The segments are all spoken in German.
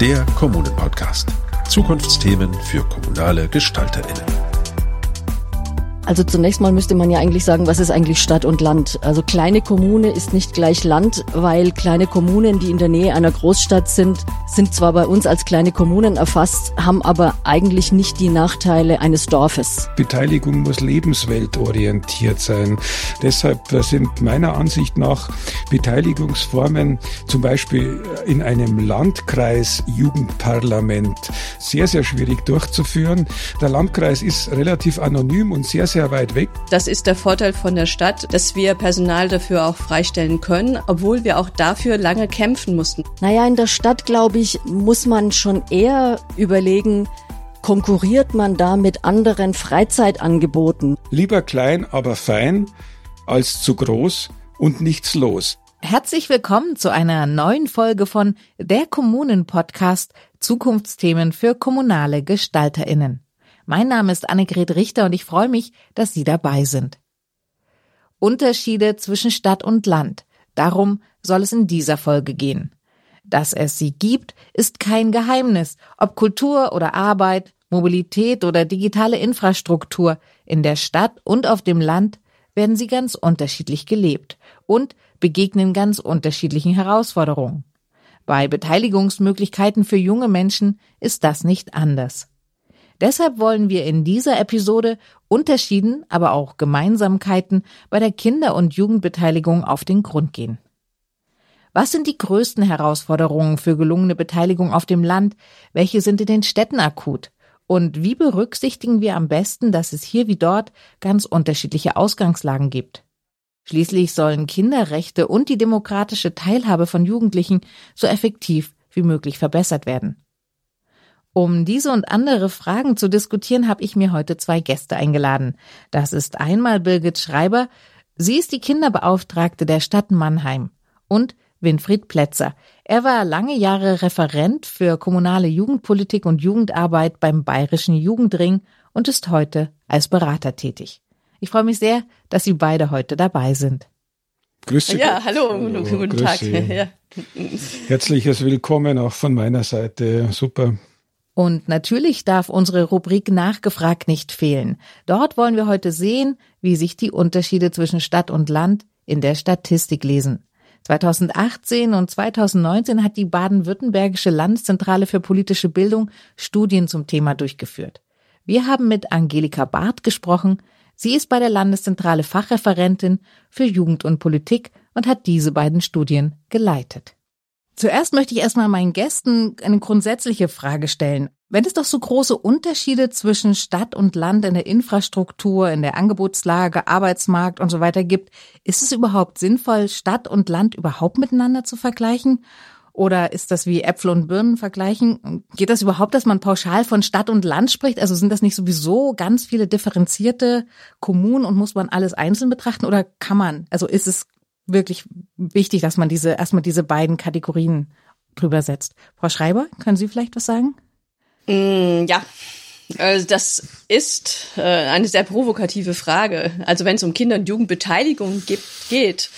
der Kommunen-Podcast. Zukunftsthemen für kommunale GestalterInnen. Also zunächst mal müsste man ja eigentlich sagen, was ist eigentlich Stadt und Land? Also kleine Kommune ist nicht gleich Land, weil kleine Kommunen, die in der Nähe einer Großstadt sind, sind zwar bei uns als kleine Kommunen erfasst, haben aber eigentlich nicht die Nachteile eines Dorfes. Beteiligung muss lebensweltorientiert sein. Deshalb sind meiner Ansicht nach Beteiligungsformen zum Beispiel in einem Landkreis Jugendparlament sehr, sehr schwierig durchzuführen. Der Landkreis ist relativ anonym und sehr, sehr sehr weit weg. Das ist der Vorteil von der Stadt, dass wir Personal dafür auch freistellen können, obwohl wir auch dafür lange kämpfen mussten. Naja, in der Stadt, glaube ich, muss man schon eher überlegen, konkurriert man da mit anderen Freizeitangeboten? Lieber klein, aber fein, als zu groß und nichts los. Herzlich willkommen zu einer neuen Folge von Der Kommunen Podcast Zukunftsthemen für kommunale Gestalterinnen. Mein Name ist Annegret Richter und ich freue mich, dass Sie dabei sind. Unterschiede zwischen Stadt und Land. Darum soll es in dieser Folge gehen. Dass es sie gibt, ist kein Geheimnis. Ob Kultur oder Arbeit, Mobilität oder digitale Infrastruktur, in der Stadt und auf dem Land werden sie ganz unterschiedlich gelebt und begegnen ganz unterschiedlichen Herausforderungen. Bei Beteiligungsmöglichkeiten für junge Menschen ist das nicht anders. Deshalb wollen wir in dieser Episode Unterschieden, aber auch Gemeinsamkeiten bei der Kinder- und Jugendbeteiligung auf den Grund gehen. Was sind die größten Herausforderungen für gelungene Beteiligung auf dem Land? Welche sind in den Städten akut? Und wie berücksichtigen wir am besten, dass es hier wie dort ganz unterschiedliche Ausgangslagen gibt? Schließlich sollen Kinderrechte und die demokratische Teilhabe von Jugendlichen so effektiv wie möglich verbessert werden. Um diese und andere Fragen zu diskutieren, habe ich mir heute zwei Gäste eingeladen. Das ist einmal Birgit Schreiber. Sie ist die Kinderbeauftragte der Stadt Mannheim. Und Winfried Plätzer. Er war lange Jahre Referent für kommunale Jugendpolitik und Jugendarbeit beim Bayerischen Jugendring und ist heute als Berater tätig. Ich freue mich sehr, dass Sie beide heute dabei sind. Grüß Sie. Ja, hallo, hallo guten Tag. Ja. Herzliches Willkommen auch von meiner Seite. Super. Und natürlich darf unsere Rubrik Nachgefragt nicht fehlen. Dort wollen wir heute sehen, wie sich die Unterschiede zwischen Stadt und Land in der Statistik lesen. 2018 und 2019 hat die baden-württembergische Landeszentrale für politische Bildung Studien zum Thema durchgeführt. Wir haben mit Angelika Barth gesprochen. Sie ist bei der Landeszentrale Fachreferentin für Jugend und Politik und hat diese beiden Studien geleitet. Zuerst möchte ich erstmal meinen Gästen eine grundsätzliche Frage stellen. Wenn es doch so große Unterschiede zwischen Stadt und Land in der Infrastruktur, in der Angebotslage, Arbeitsmarkt und so weiter gibt, ist es überhaupt sinnvoll, Stadt und Land überhaupt miteinander zu vergleichen? Oder ist das wie Äpfel und Birnen vergleichen? Geht das überhaupt, dass man pauschal von Stadt und Land spricht? Also sind das nicht sowieso ganz viele differenzierte Kommunen und muss man alles einzeln betrachten? Oder kann man? Also ist es wirklich wichtig, dass man diese, erstmal diese beiden Kategorien drüber setzt. Frau Schreiber, können Sie vielleicht was sagen? Mm, ja. Also das ist äh, eine sehr provokative Frage. Also wenn es um Kinder- und Jugendbeteiligung gibt, geht,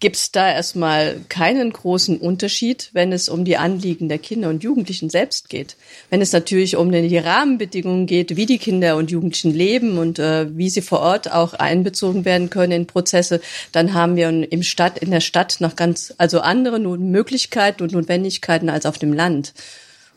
gibt es da erstmal keinen großen Unterschied, wenn es um die Anliegen der Kinder und Jugendlichen selbst geht. Wenn es natürlich um die Rahmenbedingungen geht, wie die Kinder und Jugendlichen leben und äh, wie sie vor Ort auch einbezogen werden können in Prozesse, dann haben wir im Stadt, in der Stadt noch ganz, also andere Möglichkeiten und Notwendigkeiten als auf dem Land.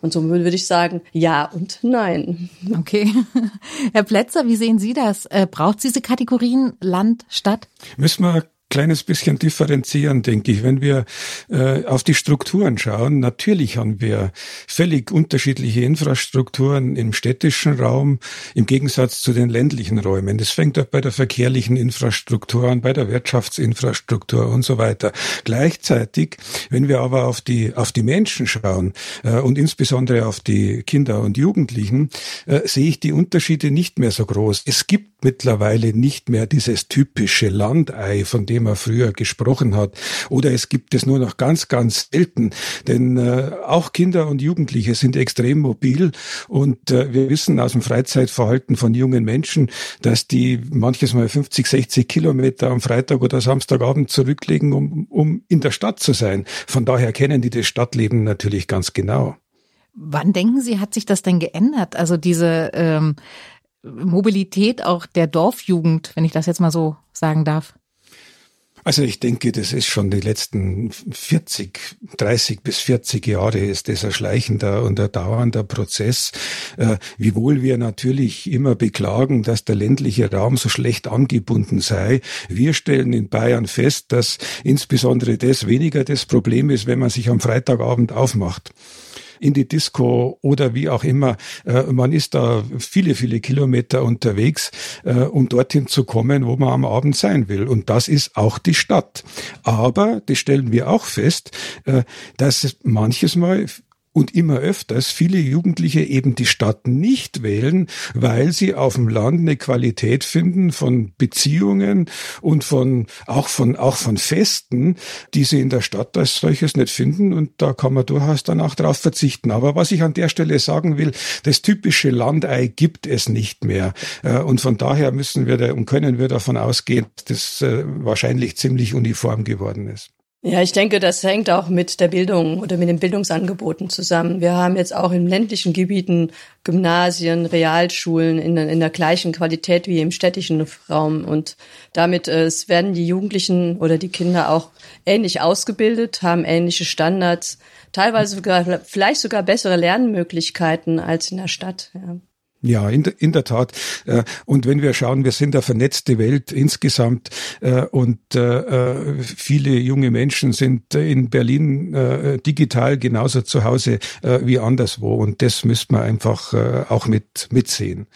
Und so würde ich sagen, ja und nein. Okay. Herr Plätzer, wie sehen Sie das? Äh, braucht es diese Kategorien Land, Stadt? Müssen wir kleines bisschen differenzieren, denke ich. Wenn wir äh, auf die Strukturen schauen, natürlich haben wir völlig unterschiedliche Infrastrukturen im städtischen Raum im Gegensatz zu den ländlichen Räumen. Das fängt auch bei der verkehrlichen Infrastruktur an, bei der Wirtschaftsinfrastruktur und so weiter. Gleichzeitig, wenn wir aber auf die, auf die Menschen schauen äh, und insbesondere auf die Kinder und Jugendlichen, äh, sehe ich die Unterschiede nicht mehr so groß. Es gibt mittlerweile nicht mehr dieses typische Landei, von dem er früher gesprochen hat. Oder es gibt es nur noch ganz, ganz selten. Denn äh, auch Kinder und Jugendliche sind extrem mobil und äh, wir wissen aus dem Freizeitverhalten von jungen Menschen, dass die manches Mal 50, 60 Kilometer am Freitag oder Samstagabend zurücklegen, um, um in der Stadt zu sein. Von daher kennen die das Stadtleben natürlich ganz genau. Wann denken Sie, hat sich das denn geändert? Also diese ähm, Mobilität auch der Dorfjugend, wenn ich das jetzt mal so sagen darf? Also ich denke, das ist schon die letzten 40, 30 bis 40 Jahre ist das ein schleichender und ein dauernder Prozess. Äh, wiewohl wir natürlich immer beklagen, dass der ländliche Raum so schlecht angebunden sei. Wir stellen in Bayern fest, dass insbesondere das weniger das Problem ist, wenn man sich am Freitagabend aufmacht in die Disco oder wie auch immer. Äh, man ist da viele, viele Kilometer unterwegs, äh, um dorthin zu kommen, wo man am Abend sein will. Und das ist auch die Stadt. Aber, das stellen wir auch fest, äh, dass manches Mal und immer öfters viele Jugendliche eben die Stadt nicht wählen, weil sie auf dem Land eine Qualität finden von Beziehungen und von auch von auch von Festen, die sie in der Stadt als solches nicht finden und da kann man durchaus dann auch darauf verzichten. Aber was ich an der Stelle sagen will, das typische Landei gibt es nicht mehr äh, und von daher müssen wir da und können wir davon ausgehen, dass das äh, wahrscheinlich ziemlich uniform geworden ist. Ja, ich denke, das hängt auch mit der Bildung oder mit den Bildungsangeboten zusammen. Wir haben jetzt auch in ländlichen Gebieten Gymnasien, Realschulen in, in der gleichen Qualität wie im städtischen Raum. Und damit äh, werden die Jugendlichen oder die Kinder auch ähnlich ausgebildet, haben ähnliche Standards, teilweise sogar, vielleicht sogar bessere Lernmöglichkeiten als in der Stadt. Ja. Ja, in, in der Tat. Äh, und wenn wir schauen, wir sind eine vernetzte Welt insgesamt äh, und äh, viele junge Menschen sind in Berlin digital genauso zu Hause wie anderswo. Und das müsste man einfach auch mit mitsehen.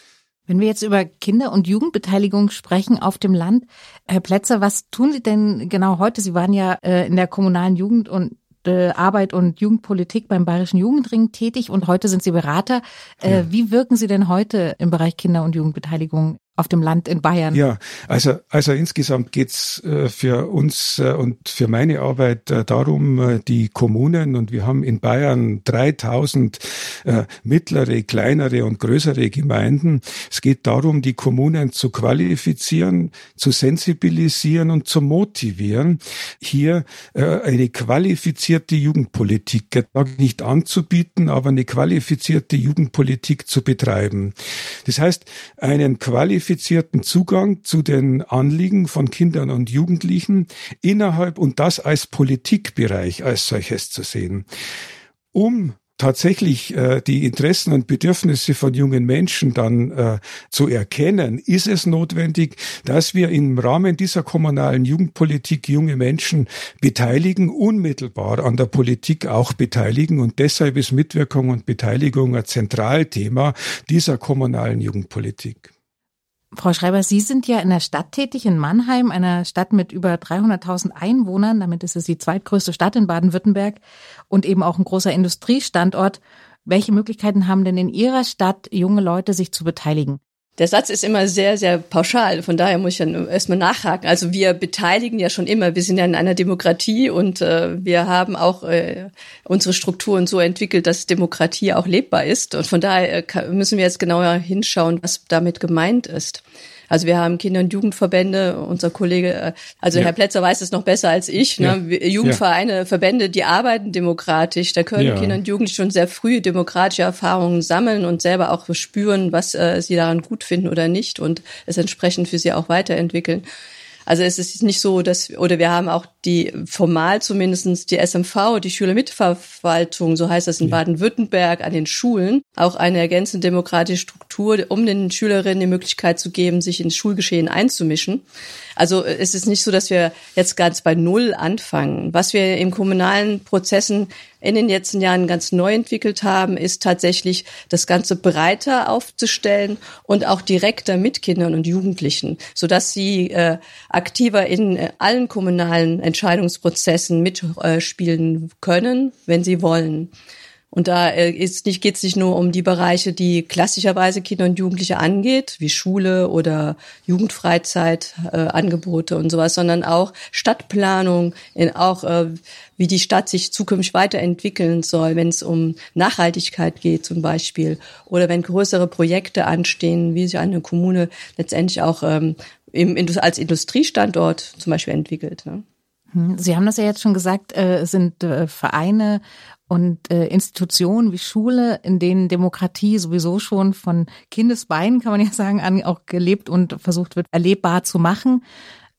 Wenn wir jetzt über Kinder- und Jugendbeteiligung sprechen auf dem Land, Herr Plätzer, was tun Sie denn genau heute? Sie waren ja in der kommunalen Jugend- und Arbeit und Jugendpolitik beim Bayerischen Jugendring tätig und heute sind Sie Berater. Äh, ja. Wie wirken Sie denn heute im Bereich Kinder- und Jugendbeteiligung auf dem Land in Bayern? Ja, also, also insgesamt geht's äh, für uns äh, und für meine Arbeit äh, darum, äh, die Kommunen, und wir haben in Bayern 3000 äh, mittlere, kleinere und größere Gemeinden. Es geht darum, die Kommunen zu qualifizieren, zu sensibilisieren und zu motivieren, hier eine qualifizierte Jugendpolitik nicht anzubieten, aber eine qualifizierte Jugendpolitik zu betreiben. Das heißt, einen qualifizierten qualifizierten Zugang zu den Anliegen von Kindern und Jugendlichen innerhalb und das als Politikbereich als solches zu sehen. Um tatsächlich äh, die Interessen und Bedürfnisse von jungen Menschen dann äh, zu erkennen, ist es notwendig, dass wir im Rahmen dieser kommunalen Jugendpolitik junge Menschen beteiligen, unmittelbar an der Politik auch beteiligen. Und deshalb ist Mitwirkung und Beteiligung ein Zentralthema dieser kommunalen Jugendpolitik. Frau Schreiber, Sie sind ja in der Stadt tätig, in Mannheim, einer Stadt mit über 300.000 Einwohnern. Damit ist es die zweitgrößte Stadt in Baden-Württemberg und eben auch ein großer Industriestandort. Welche Möglichkeiten haben denn in Ihrer Stadt junge Leute, sich zu beteiligen? Der Satz ist immer sehr, sehr pauschal. Von daher muss ich dann erstmal nachhaken. Also wir beteiligen ja schon immer. Wir sind ja in einer Demokratie und äh, wir haben auch äh, unsere Strukturen so entwickelt, dass Demokratie auch lebbar ist. Und von daher äh, müssen wir jetzt genauer hinschauen, was damit gemeint ist. Also wir haben Kinder- und Jugendverbände, unser Kollege, äh, also ja. Herr Plätzer weiß es noch besser als ich, ne? Ja. Jugendvereine, ja. Verbände, die arbeiten demokratisch, da können Kinder und Jugendliche schon sehr früh demokratische Erfahrungen sammeln und selber auch spüren, was äh, sie daran gut finden oder nicht und es entsprechend für sie auch weiterentwickeln. Also es ist nicht so, dass, oder wir haben auch die, formal zumindestens die SMV, die Schülermitverwaltung, so heißt das in ja. Baden-Württemberg, an den Schulen, auch eine ergänzende demokratische Struktur, um den Schülerinnen die Möglichkeit zu geben, sich ins Schulgeschehen einzumischen. Also es ist nicht so, dass wir jetzt ganz bei Null anfangen. Was wir im kommunalen Prozessen in den letzten Jahren ganz neu entwickelt haben, ist tatsächlich das Ganze breiter aufzustellen und auch direkter mit Kindern und Jugendlichen, sodass sie äh, aktiver in äh, allen kommunalen Entscheidungsprozessen mitspielen können, wenn sie wollen. Und da äh, ist nicht, geht es nicht nur um die Bereiche, die klassischerweise Kinder und Jugendliche angeht, wie Schule oder Jugendfreizeitangebote äh, und sowas, sondern auch Stadtplanung, in auch äh, wie die Stadt sich zukünftig weiterentwickeln soll, wenn es um Nachhaltigkeit geht zum Beispiel oder wenn größere Projekte anstehen, wie sich eine Kommune letztendlich auch ähm, im, als Industriestandort zum Beispiel entwickelt. Ne? Hm, Sie haben das ja jetzt schon gesagt, äh, es sind äh, Vereine und äh, Institutionen wie Schule, in denen Demokratie sowieso schon von Kindesbeinen, kann man ja sagen, auch gelebt und versucht wird, erlebbar zu machen.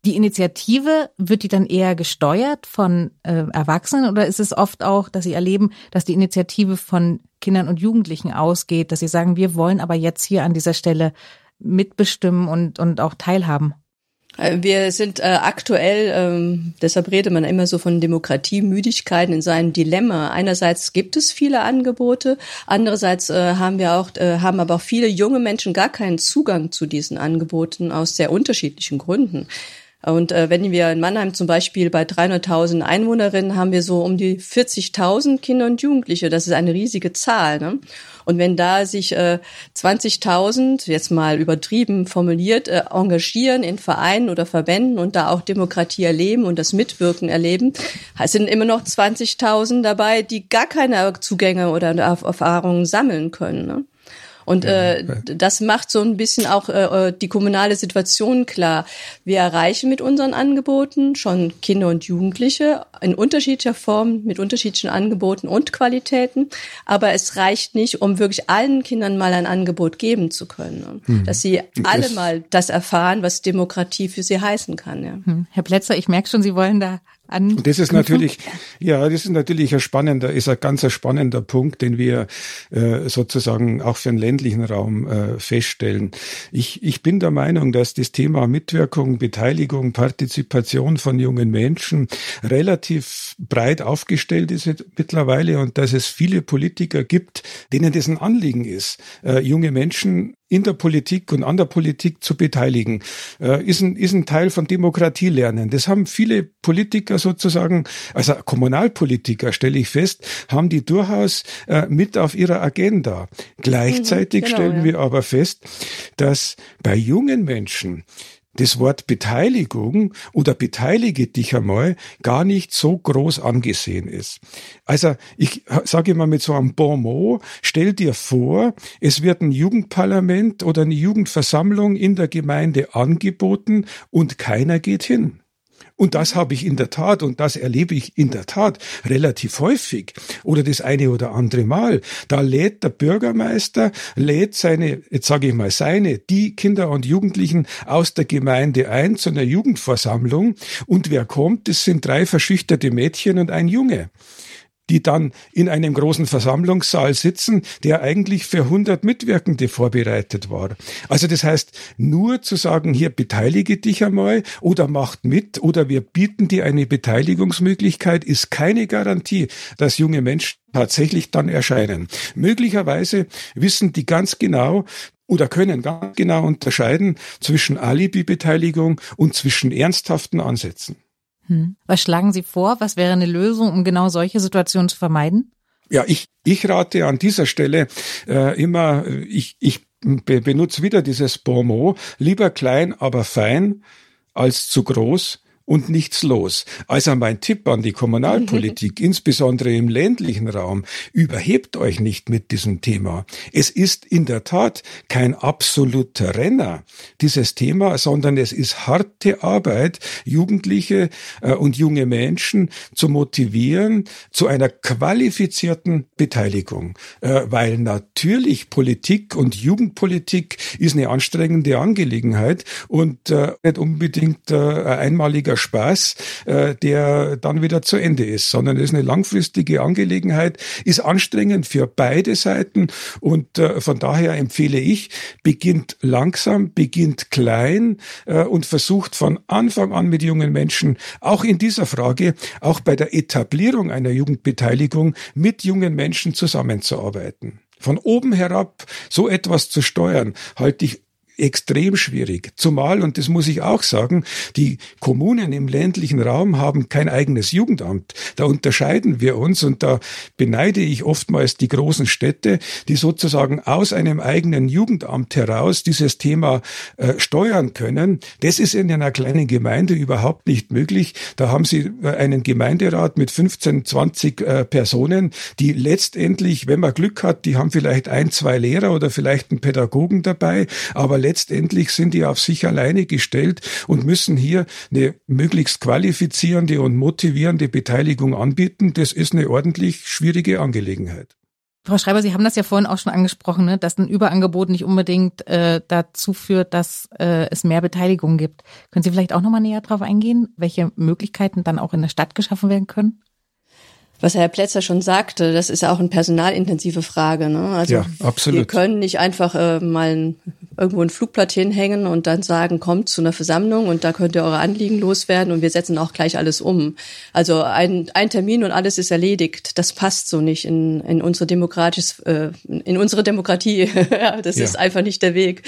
Die Initiative, wird die dann eher gesteuert von äh, Erwachsenen oder ist es oft auch, dass Sie erleben, dass die Initiative von Kindern und Jugendlichen ausgeht, dass sie sagen, wir wollen aber jetzt hier an dieser Stelle mitbestimmen und, und auch teilhaben? Äh, wir sind äh, aktuell, ähm, deshalb redet man immer so von Demokratiemüdigkeiten in seinem Dilemma. Einerseits gibt es viele Angebote, andererseits äh, haben wir auch, äh, haben aber auch viele junge Menschen gar keinen Zugang zu diesen Angeboten aus sehr unterschiedlichen Gründen. Und äh, wenn wir in Mannheim zum Beispiel bei 300.000 Einwohnerinnen haben wir so um die 40.000 Kinder und Jugendliche. Das ist eine riesige Zahl. Ne? Und wenn da sich äh, 20.000, jetzt mal übertrieben formuliert, äh, engagieren in Vereinen oder Verbänden und da auch Demokratie erleben und das Mitwirken erleben, sind immer noch 20.000 dabei, die gar keine Zugänge oder Erfahrungen sammeln können. Ne? Und äh, das macht so ein bisschen auch äh, die kommunale Situation klar. Wir erreichen mit unseren Angeboten schon Kinder und Jugendliche in unterschiedlicher Form, mit unterschiedlichen Angeboten und Qualitäten. Aber es reicht nicht, um wirklich allen Kindern mal ein Angebot geben zu können. Hm. Dass sie alle das mal das erfahren, was Demokratie für sie heißen kann. Ja. Hm. Herr Plätzer, ich merke schon, Sie wollen da an. Und das ist natürlich, ja, das ist natürlich ein spannender, ist ein ganz spannender Punkt, den wir äh, sozusagen auch für den ländlichen Raum äh, feststellen. Ich, ich bin der Meinung, dass das Thema Mitwirkung, Beteiligung, Partizipation von jungen Menschen relativ breit aufgestellt ist mittlerweile und dass es viele Politiker gibt, denen das ein Anliegen ist, äh, junge Menschen in der Politik und an der Politik zu beteiligen, äh, ist, ein, ist ein Teil von Demokratie lernen. Das haben viele Politiker sozusagen, also Kommunalpolitiker, stelle ich fest, haben die durchaus äh, mit auf ihrer Agenda. Gleichzeitig mhm, genau, stellen ja. wir aber fest, dass bei jungen Menschen das Wort Beteiligung oder beteilige dich einmal gar nicht so groß angesehen ist. Also ich sage immer mit so einem Bon mot, stell dir vor, es wird ein Jugendparlament oder eine Jugendversammlung in der Gemeinde angeboten und keiner geht hin. Und das habe ich in der Tat und das erlebe ich in der Tat relativ häufig oder das eine oder andere Mal. Da lädt der Bürgermeister, lädt seine, jetzt sage ich mal seine, die Kinder und Jugendlichen aus der Gemeinde ein zu einer Jugendversammlung. Und wer kommt, das sind drei verschüchterte Mädchen und ein Junge die dann in einem großen Versammlungssaal sitzen, der eigentlich für 100 Mitwirkende vorbereitet war. Also das heißt, nur zu sagen, hier beteilige dich einmal oder macht mit oder wir bieten dir eine Beteiligungsmöglichkeit, ist keine Garantie, dass junge Menschen tatsächlich dann erscheinen. Möglicherweise wissen die ganz genau, oder können ganz genau unterscheiden zwischen Alibi-Beteiligung und zwischen ernsthaften Ansätzen. Hm. Was schlagen Sie vor? Was wäre eine Lösung, um genau solche Situationen zu vermeiden? Ja, ich, ich rate an dieser Stelle äh, immer, ich, ich be benutze wieder dieses Bon mot, lieber klein, aber fein als zu groß und nichts los. Also mein Tipp an die Kommunalpolitik, insbesondere im ländlichen Raum, überhebt euch nicht mit diesem Thema. Es ist in der Tat kein absoluter Renner, dieses Thema, sondern es ist harte Arbeit, Jugendliche äh, und junge Menschen zu motivieren zu einer qualifizierten Beteiligung. Äh, weil natürlich Politik und Jugendpolitik ist eine anstrengende Angelegenheit und äh, nicht unbedingt äh, einmaliger Spaß, äh, der dann wieder zu Ende ist, sondern es ist eine langfristige Angelegenheit, ist anstrengend für beide Seiten und äh, von daher empfehle ich, beginnt langsam, beginnt klein äh, und versucht von Anfang an mit jungen Menschen auch in dieser Frage, auch bei der Etablierung einer Jugendbeteiligung mit jungen Menschen zusammenzuarbeiten. Von oben herab so etwas zu steuern, halte ich extrem schwierig. Zumal, und das muss ich auch sagen, die Kommunen im ländlichen Raum haben kein eigenes Jugendamt. Da unterscheiden wir uns und da beneide ich oftmals die großen Städte, die sozusagen aus einem eigenen Jugendamt heraus dieses Thema äh, steuern können. Das ist in einer kleinen Gemeinde überhaupt nicht möglich. Da haben sie äh, einen Gemeinderat mit 15, 20 äh, Personen, die letztendlich, wenn man Glück hat, die haben vielleicht ein, zwei Lehrer oder vielleicht einen Pädagogen dabei, aber letztendlich sind die auf sich alleine gestellt und müssen hier eine möglichst qualifizierende und motivierende Beteiligung anbieten. Das ist eine ordentlich schwierige Angelegenheit. Frau Schreiber, Sie haben das ja vorhin auch schon angesprochen, ne, dass ein Überangebot nicht unbedingt äh, dazu führt, dass äh, es mehr Beteiligung gibt. Können Sie vielleicht auch nochmal näher darauf eingehen, welche Möglichkeiten dann auch in der Stadt geschaffen werden können? Was Herr Plätzer schon sagte, das ist auch eine personalintensive Frage. Ne? Also ja, absolut. wir können nicht einfach äh, mal irgendwo ein Flugblatt hinhängen und dann sagen, kommt zu einer Versammlung und da könnt ihr eure Anliegen loswerden und wir setzen auch gleich alles um. Also ein, ein Termin und alles ist erledigt. Das passt so nicht in, in unsere demokratisch, äh, in unsere Demokratie. das ja. ist einfach nicht der Weg.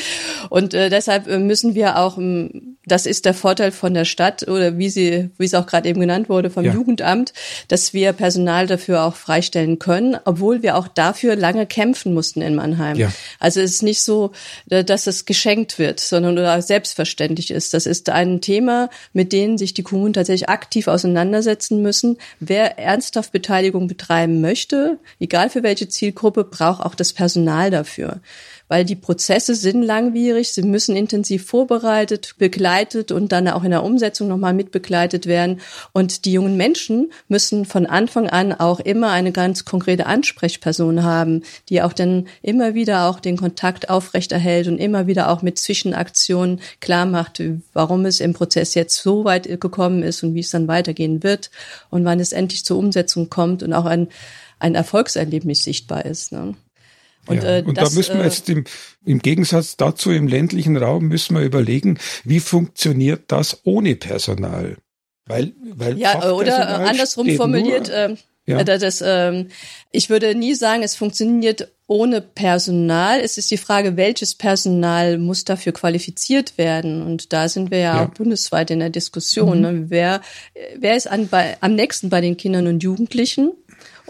Und äh, deshalb äh, müssen wir auch, ähm, das ist der Vorteil von der Stadt oder wie sie, wie es auch gerade eben genannt wurde, vom ja. Jugendamt, dass wir Personal Personal dafür auch freistellen können, obwohl wir auch dafür lange kämpfen mussten in Mannheim. Ja. Also es ist nicht so, äh, dass es geschenkt wird, sondern oder selbstverständlich ist. Das ist ein Thema, mit dem sich die Kommunen tatsächlich aktiv auseinandersetzen müssen. Wer ernsthaft Beteiligung betreiben möchte, egal für welche Zielgruppe, braucht auch das Personal dafür weil die Prozesse sind langwierig, sie müssen intensiv vorbereitet, begleitet und dann auch in der Umsetzung nochmal mitbegleitet werden. Und die jungen Menschen müssen von Anfang an auch immer eine ganz konkrete Ansprechperson haben, die auch dann immer wieder auch den Kontakt aufrechterhält und immer wieder auch mit Zwischenaktionen klar macht, warum es im Prozess jetzt so weit gekommen ist und wie es dann weitergehen wird und wann es endlich zur Umsetzung kommt und auch ein, ein Erfolgserlebnis sichtbar ist. Ne? Und, ja. äh, und das, da müssen wir äh, jetzt im, im Gegensatz dazu im ländlichen Raum müssen wir überlegen, wie funktioniert das ohne Personal? Weil, weil ja, oder andersrum formuliert, nur, äh, ja. das, äh, ich würde nie sagen, es funktioniert ohne Personal. Es ist die Frage, welches Personal muss dafür qualifiziert werden? Und da sind wir ja, ja. auch bundesweit in der Diskussion. Mhm. Ne? Wer, wer ist an, bei, am nächsten bei den Kindern und Jugendlichen?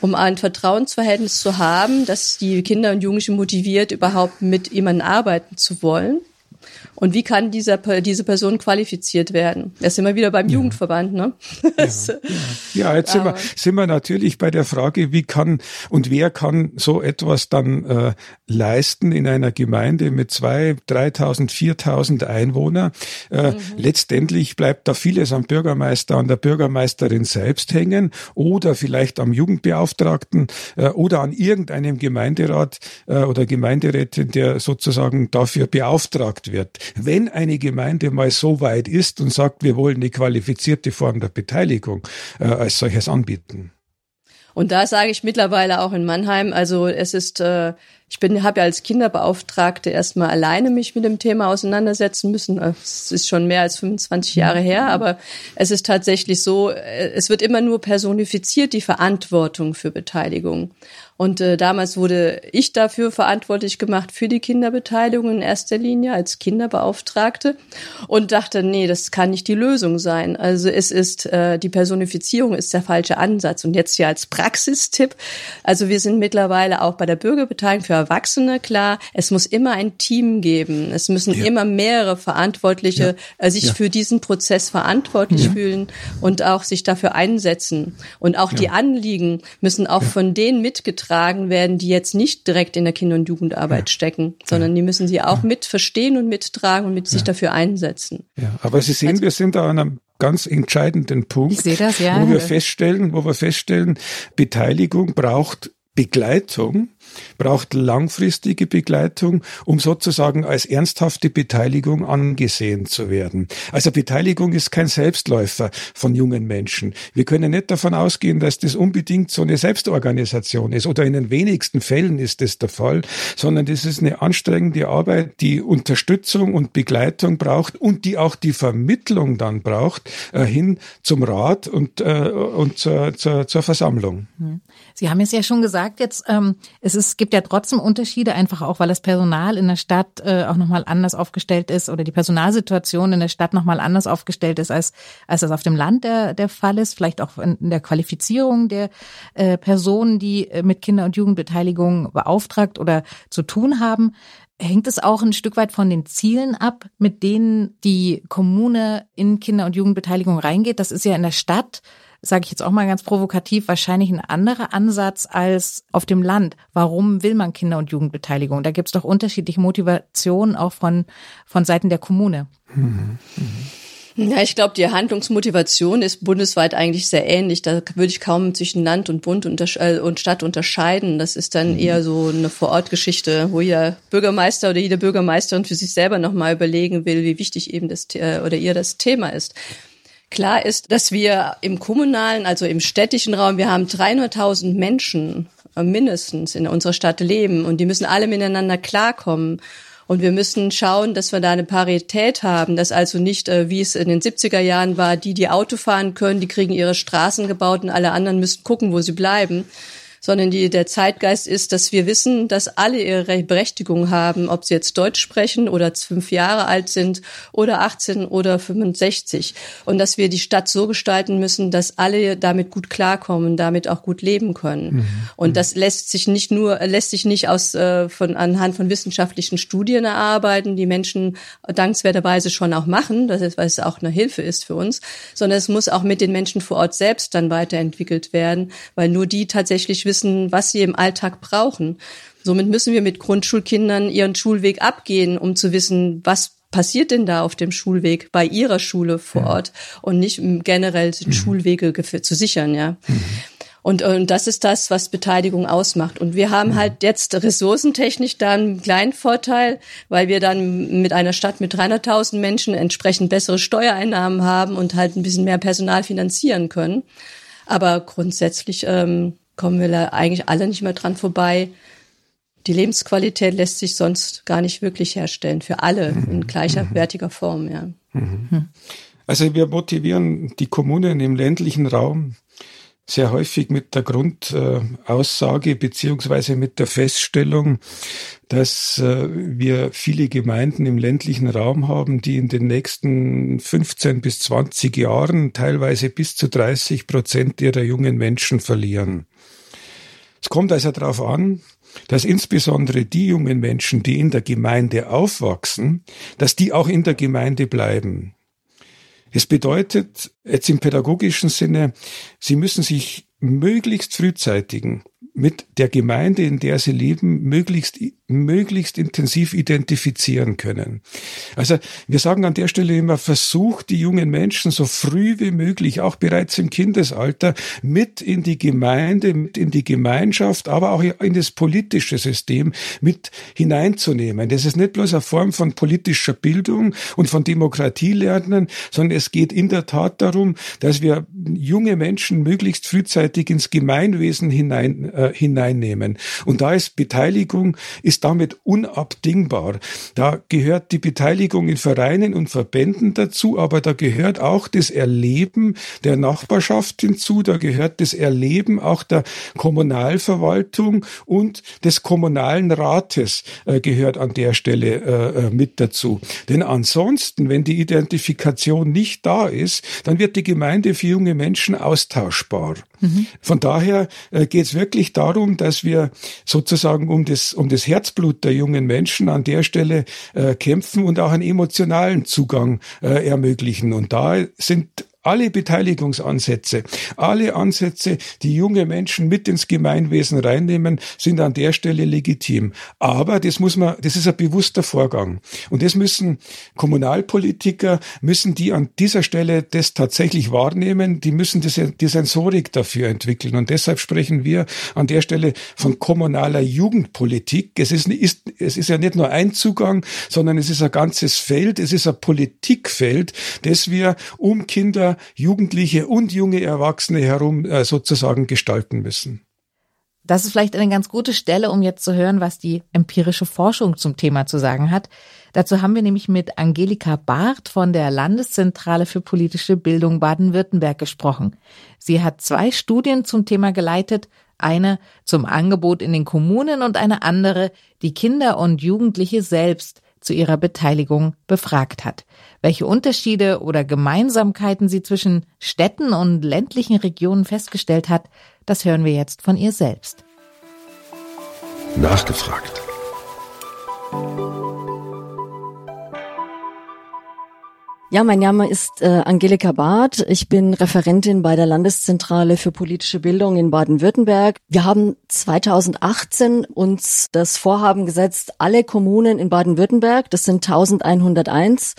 Um ein Vertrauensverhältnis zu haben, dass die Kinder und Jugendlichen motiviert, überhaupt mit jemandem arbeiten zu wollen. Und wie kann dieser, diese Person qualifiziert werden? Das sind wir wieder beim ja. Jugendverband, ne? Ja, ja. jetzt sind wir, sind wir natürlich bei der Frage, wie kann und wer kann so etwas dann äh, leisten in einer Gemeinde mit zwei, 3.000, 4.000 Einwohner. Äh, mhm. Letztendlich bleibt da vieles am Bürgermeister, an der Bürgermeisterin selbst hängen oder vielleicht am Jugendbeauftragten äh, oder an irgendeinem Gemeinderat äh, oder Gemeinderätin, der sozusagen dafür beauftragt wird. Wenn eine Gemeinde mal so weit ist und sagt, wir wollen eine qualifizierte Form der Beteiligung äh, als solches anbieten. Und da sage ich mittlerweile auch in Mannheim, also es ist äh, ich bin, habe ja als Kinderbeauftragte erstmal alleine mich mit dem Thema auseinandersetzen müssen. Es ist schon mehr als 25 Jahre her, aber es ist tatsächlich so, äh, es wird immer nur personifiziert, die Verantwortung für Beteiligung. Und äh, damals wurde ich dafür verantwortlich gemacht für die Kinderbeteiligung in erster Linie als Kinderbeauftragte und dachte, nee, das kann nicht die Lösung sein. Also es ist äh, die Personifizierung ist der falsche Ansatz. Und jetzt hier als Praxistipp: Also wir sind mittlerweile auch bei der Bürgerbeteiligung für Erwachsene klar. Es muss immer ein Team geben. Es müssen ja. immer mehrere Verantwortliche ja. äh, sich ja. für diesen Prozess verantwortlich fühlen und auch sich dafür einsetzen. Und auch die Anliegen müssen auch von denen mitgetragen mitgetragen werden, die jetzt nicht direkt in der Kinder- und Jugendarbeit ja. stecken, sondern die müssen sie auch mit verstehen und mittragen und mit sich dafür einsetzen. Ja, aber Sie sehen, also, wir sind da an einem ganz entscheidenden Punkt, das, ja. wo wir feststellen, wo wir feststellen, Beteiligung braucht Begleitung braucht langfristige Begleitung, um sozusagen als ernsthafte Beteiligung angesehen zu werden. Also Beteiligung ist kein Selbstläufer von jungen Menschen. Wir können nicht davon ausgehen, dass das unbedingt so eine Selbstorganisation ist oder in den wenigsten Fällen ist das der Fall, sondern das ist eine anstrengende Arbeit, die Unterstützung und Begleitung braucht und die auch die Vermittlung dann braucht äh, hin zum Rat und, äh, und zur, zur, zur Versammlung. Hm. Sie haben es ja schon gesagt, jetzt ähm, es es gibt ja trotzdem Unterschiede, einfach auch, weil das Personal in der Stadt äh, auch nochmal anders aufgestellt ist oder die Personalsituation in der Stadt nochmal anders aufgestellt ist, als, als das auf dem Land der, der Fall ist. Vielleicht auch in der Qualifizierung der äh, Personen, die äh, mit Kinder- und Jugendbeteiligung beauftragt oder zu tun haben. Hängt es auch ein Stück weit von den Zielen ab, mit denen die Kommune in Kinder- und Jugendbeteiligung reingeht? Das ist ja in der Stadt sage ich jetzt auch mal ganz provokativ, wahrscheinlich ein anderer Ansatz als auf dem Land. Warum will man Kinder- und Jugendbeteiligung? Da gibt es doch unterschiedliche Motivationen auch von, von Seiten der Kommune. Mhm. Mhm. Ja, ich glaube, die Handlungsmotivation ist bundesweit eigentlich sehr ähnlich. Da würde ich kaum zwischen Land und Bund äh, und Stadt unterscheiden. Das ist dann mhm. eher so eine Vorortgeschichte, wo jeder Bürgermeister oder jede Bürgermeisterin für sich selber nochmal überlegen will, wie wichtig eben das äh, oder ihr das Thema ist. Klar ist, dass wir im kommunalen, also im städtischen Raum, wir haben 300.000 Menschen äh, mindestens in unserer Stadt leben und die müssen alle miteinander klarkommen. Und wir müssen schauen, dass wir da eine Parität haben, dass also nicht, äh, wie es in den 70er Jahren war, die, die Auto fahren können, die kriegen ihre Straßen gebaut und alle anderen müssen gucken, wo sie bleiben, sondern die, der Zeitgeist ist, dass wir wissen, dass alle ihre Berechtigung haben, ob sie jetzt Deutsch sprechen oder fünf Jahre alt sind oder 18 oder 65. Und dass wir die Stadt so gestalten müssen, dass alle damit gut klarkommen, damit auch gut leben können. Mhm. Und das lässt sich nicht nur, lässt sich nicht aus, äh, von, anhand von wissenschaftlichen Studien erarbeiten, die Menschen dankenswerterweise schon auch machen, das ist, weil es auch eine Hilfe ist für uns, sondern es muss auch mit den Menschen vor Ort selbst dann weiterentwickelt werden, weil nur die tatsächlich wissen, was sie im Alltag brauchen. Somit müssen wir mit Grundschulkindern ihren Schulweg abgehen, um zu wissen, was passiert denn da auf dem Schulweg bei ihrer Schule vor Ort und nicht generell mhm. Schulwege zu sichern, ja. Mhm. Und, und das ist das, was Beteiligung ausmacht. Und wir haben halt jetzt ressourcentechnisch da einen kleinen Vorteil, weil wir dann mit einer Stadt mit 300.000 Menschen entsprechend bessere Steuereinnahmen haben und halt ein bisschen mehr Personal finanzieren können. Aber grundsätzlich ähm, kommen wir da eigentlich alle nicht mehr dran vorbei. Die Lebensqualität lässt sich sonst gar nicht wirklich herstellen, für alle mhm. in gleicherwertiger mhm. Form, ja. Mhm. Also wir motivieren die Kommunen im ländlichen Raum sehr häufig mit der Grundaussage beziehungsweise mit der Feststellung, dass äh, wir viele Gemeinden im ländlichen Raum haben, die in den nächsten 15 bis 20 Jahren teilweise bis zu 30 Prozent ihrer jungen Menschen verlieren. Es kommt also darauf an, dass insbesondere die jungen Menschen, die in der Gemeinde aufwachsen, dass die auch in der Gemeinde bleiben. Es bedeutet jetzt im pädagogischen Sinne, sie müssen sich möglichst frühzeitigen mit der Gemeinde, in der sie leben, möglichst, möglichst intensiv identifizieren können. Also wir sagen an der Stelle immer, versucht die jungen Menschen so früh wie möglich, auch bereits im Kindesalter, mit in die Gemeinde, mit in die Gemeinschaft, aber auch in das politische System mit hineinzunehmen. Das ist nicht bloß eine Form von politischer Bildung und von Demokratie lernen, sondern es geht in der Tat darum, dass wir junge Menschen möglichst frühzeitig ins Gemeinwesen hinein äh, hineinnehmen. Und da ist Beteiligung, ist damit unabdingbar. Da gehört die Beteiligung in Vereinen und Verbänden dazu, aber da gehört auch das Erleben der Nachbarschaft hinzu, da gehört das Erleben auch der Kommunalverwaltung und des kommunalen Rates äh, gehört an der Stelle äh, äh mit dazu. Denn ansonsten, wenn die Identifikation nicht da ist, dann wird die Gemeinde für junge Menschen austauschbar. Mhm. Von daher äh, geht es wirklich darum, dass wir sozusagen um das, um das Herzblut der jungen Menschen an der Stelle äh, kämpfen und auch einen emotionalen Zugang äh, ermöglichen. Und da sind alle Beteiligungsansätze, alle Ansätze, die junge Menschen mit ins Gemeinwesen reinnehmen, sind an der Stelle legitim. Aber das muss man, das ist ein bewusster Vorgang. Und das müssen Kommunalpolitiker, müssen die an dieser Stelle das tatsächlich wahrnehmen, die müssen das, die Sensorik dafür entwickeln. Und deshalb sprechen wir an der Stelle von kommunaler Jugendpolitik. Es ist, ist, es ist ja nicht nur ein Zugang, sondern es ist ein ganzes Feld, es ist ein Politikfeld, das wir um Kinder Jugendliche und junge Erwachsene herum äh, sozusagen gestalten müssen. Das ist vielleicht eine ganz gute Stelle, um jetzt zu hören, was die empirische Forschung zum Thema zu sagen hat. Dazu haben wir nämlich mit Angelika Barth von der Landeszentrale für politische Bildung Baden-Württemberg gesprochen. Sie hat zwei Studien zum Thema geleitet, eine zum Angebot in den Kommunen und eine andere, die Kinder und Jugendliche selbst zu ihrer Beteiligung befragt hat. Welche Unterschiede oder Gemeinsamkeiten sie zwischen Städten und ländlichen Regionen festgestellt hat, das hören wir jetzt von ihr selbst. Nachgefragt. Ja, mein Name ist äh, Angelika Barth. Ich bin Referentin bei der Landeszentrale für politische Bildung in Baden-Württemberg. Wir haben 2018 uns das Vorhaben gesetzt, alle Kommunen in Baden-Württemberg, das sind 1101,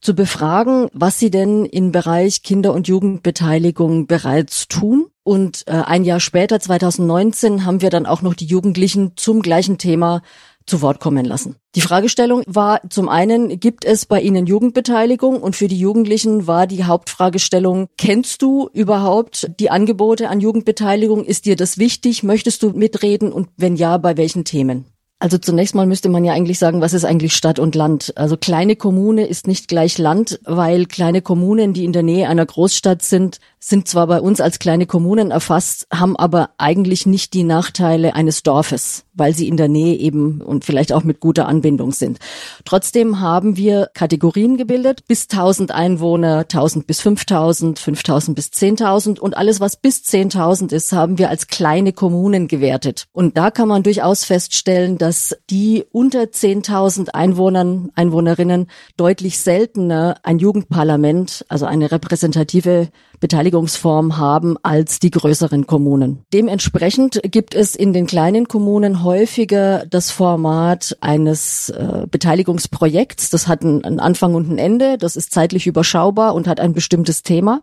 zu befragen, was sie denn im Bereich Kinder- und Jugendbeteiligung bereits tun. Und äh, ein Jahr später, 2019, haben wir dann auch noch die Jugendlichen zum gleichen Thema zu Wort kommen lassen. Die Fragestellung war zum einen, gibt es bei Ihnen Jugendbeteiligung? Und für die Jugendlichen war die Hauptfragestellung, kennst du überhaupt die Angebote an Jugendbeteiligung? Ist dir das wichtig? Möchtest du mitreden? Und wenn ja, bei welchen Themen? Also zunächst mal müsste man ja eigentlich sagen, was ist eigentlich Stadt und Land? Also kleine Kommune ist nicht gleich Land, weil kleine Kommunen, die in der Nähe einer Großstadt sind, sind zwar bei uns als kleine Kommunen erfasst, haben aber eigentlich nicht die Nachteile eines Dorfes, weil sie in der Nähe eben und vielleicht auch mit guter Anbindung sind. Trotzdem haben wir Kategorien gebildet, bis 1000 Einwohner, 1000 bis 5000, 5000 bis 10.000 und alles, was bis 10.000 ist, haben wir als kleine Kommunen gewertet. Und da kann man durchaus feststellen, dass die unter 10.000 Einwohnern, Einwohnerinnen deutlich seltener ein Jugendparlament, also eine repräsentative Beteiligungsform haben als die größeren Kommunen. Dementsprechend gibt es in den kleinen Kommunen häufiger das Format eines äh, Beteiligungsprojekts. Das hat einen Anfang und ein Ende, das ist zeitlich überschaubar und hat ein bestimmtes Thema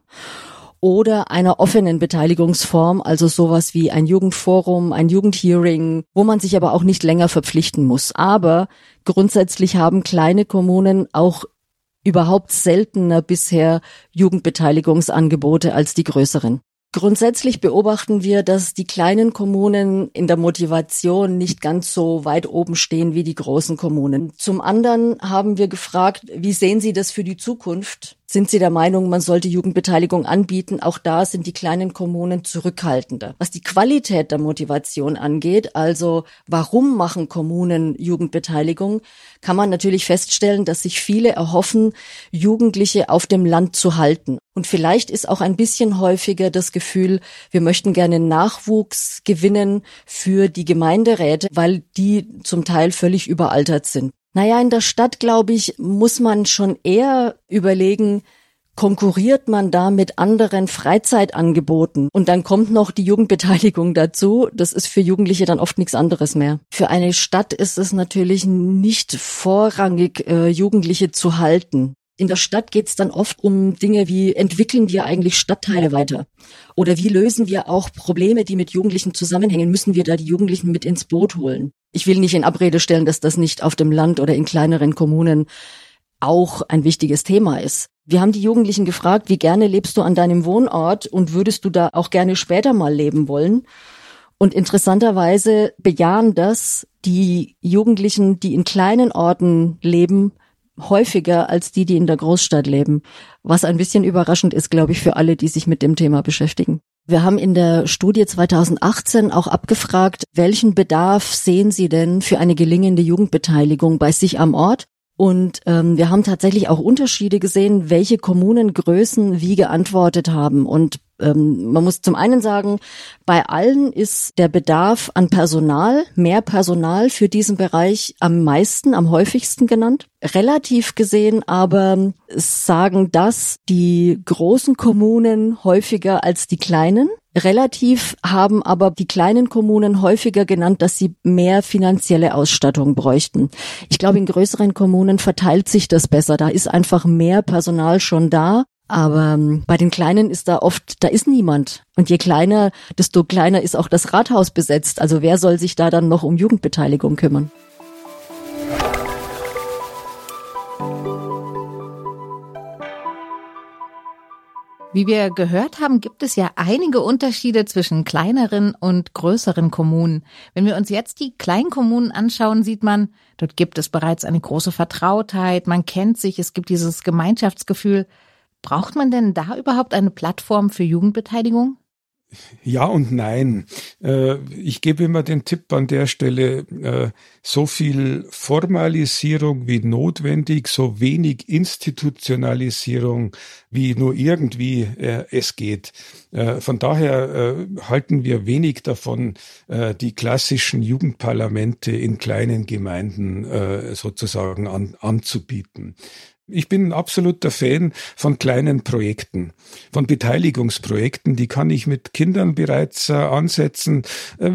oder einer offenen Beteiligungsform, also sowas wie ein Jugendforum, ein Jugendhearing, wo man sich aber auch nicht länger verpflichten muss. Aber grundsätzlich haben kleine Kommunen auch überhaupt seltener bisher Jugendbeteiligungsangebote als die größeren. Grundsätzlich beobachten wir, dass die kleinen Kommunen in der Motivation nicht ganz so weit oben stehen wie die großen Kommunen. Zum anderen haben wir gefragt, wie sehen Sie das für die Zukunft? Sind Sie der Meinung, man sollte Jugendbeteiligung anbieten? Auch da sind die kleinen Kommunen zurückhaltender. Was die Qualität der Motivation angeht, also warum machen Kommunen Jugendbeteiligung, kann man natürlich feststellen, dass sich viele erhoffen, Jugendliche auf dem Land zu halten. Und vielleicht ist auch ein bisschen häufiger das Gefühl, wir möchten gerne Nachwuchs gewinnen für die Gemeinderäte, weil die zum Teil völlig überaltert sind. Naja, in der Stadt, glaube ich, muss man schon eher überlegen, konkurriert man da mit anderen Freizeitangeboten und dann kommt noch die Jugendbeteiligung dazu. Das ist für Jugendliche dann oft nichts anderes mehr. Für eine Stadt ist es natürlich nicht vorrangig, äh, Jugendliche zu halten. In der Stadt geht es dann oft um Dinge wie, entwickeln wir eigentlich Stadtteile weiter? Oder wie lösen wir auch Probleme, die mit Jugendlichen zusammenhängen? Müssen wir da die Jugendlichen mit ins Boot holen? Ich will nicht in Abrede stellen, dass das nicht auf dem Land oder in kleineren Kommunen auch ein wichtiges Thema ist. Wir haben die Jugendlichen gefragt, wie gerne lebst du an deinem Wohnort und würdest du da auch gerne später mal leben wollen? Und interessanterweise bejahen das die Jugendlichen, die in kleinen Orten leben, häufiger als die, die in der Großstadt leben. Was ein bisschen überraschend ist, glaube ich, für alle, die sich mit dem Thema beschäftigen. Wir haben in der Studie 2018 auch abgefragt, welchen Bedarf sehen Sie denn für eine gelingende Jugendbeteiligung bei sich am Ort? Und ähm, wir haben tatsächlich auch Unterschiede gesehen, welche Kommunengrößen wie geantwortet haben. Und ähm, man muss zum einen sagen, bei allen ist der Bedarf an Personal, mehr Personal für diesen Bereich am meisten, am häufigsten genannt. Relativ gesehen aber sagen das die großen Kommunen häufiger als die kleinen. Relativ haben aber die kleinen Kommunen häufiger genannt, dass sie mehr finanzielle Ausstattung bräuchten. Ich glaube, in größeren Kommunen verteilt sich das besser. Da ist einfach mehr Personal schon da aber ähm, bei den Kleinen ist da oft, da ist niemand. Und je kleiner, desto kleiner ist auch das Rathaus besetzt. Also wer soll sich da dann noch um Jugendbeteiligung kümmern? Wie wir gehört haben, gibt es ja einige Unterschiede zwischen kleineren und größeren Kommunen. Wenn wir uns jetzt die Kleinkommunen anschauen, sieht man, dort gibt es bereits eine große Vertrautheit, man kennt sich, es gibt dieses Gemeinschaftsgefühl. Braucht man denn da überhaupt eine Plattform für Jugendbeteiligung? Ja und nein. Äh, ich gebe immer den Tipp an der Stelle, äh, so viel Formalisierung wie notwendig, so wenig Institutionalisierung wie nur irgendwie äh, es geht. Von daher halten wir wenig davon, die klassischen Jugendparlamente in kleinen Gemeinden sozusagen an, anzubieten. Ich bin ein absoluter Fan von kleinen Projekten, von Beteiligungsprojekten. Die kann ich mit Kindern bereits äh, ansetzen. Äh,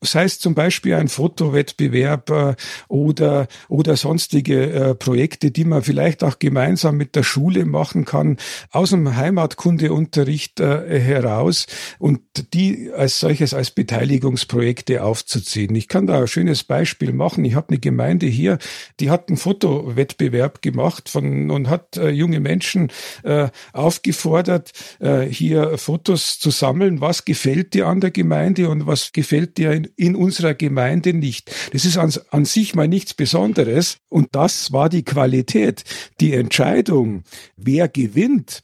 sei es zum Beispiel ein Fotowettbewerb äh, oder, oder sonstige äh, Projekte, die man vielleicht auch gemeinsam mit der Schule machen kann, aus dem Heimatkundeunterricht äh, heraus und die als solches als Beteiligungsprojekte aufzuziehen. Ich kann da ein schönes Beispiel machen. Ich habe eine Gemeinde hier, die hat einen Fotowettbewerb gemacht von und hat äh, junge Menschen äh, aufgefordert, äh, hier Fotos zu sammeln. Was gefällt dir an der Gemeinde und was gefällt dir in, in unserer Gemeinde nicht? Das ist an, an sich mal nichts Besonderes. Und das war die Qualität. Die Entscheidung, wer gewinnt,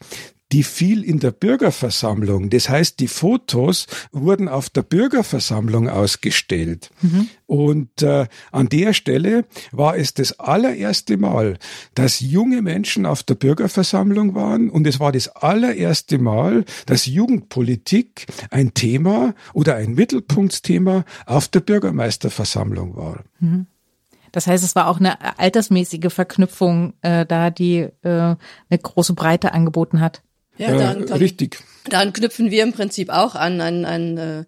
die fiel in der Bürgerversammlung. Das heißt, die Fotos wurden auf der Bürgerversammlung ausgestellt. Mhm. Und äh, an der Stelle war es das allererste Mal, dass junge Menschen auf der Bürgerversammlung waren. Und es war das allererste Mal, dass Jugendpolitik ein Thema oder ein Mittelpunktsthema auf der Bürgermeisterversammlung war. Mhm. Das heißt, es war auch eine altersmäßige Verknüpfung äh, da, die äh, eine große Breite angeboten hat. Ja, daran, äh, richtig. Daran knüpfen wir im Prinzip auch an, an, an äh,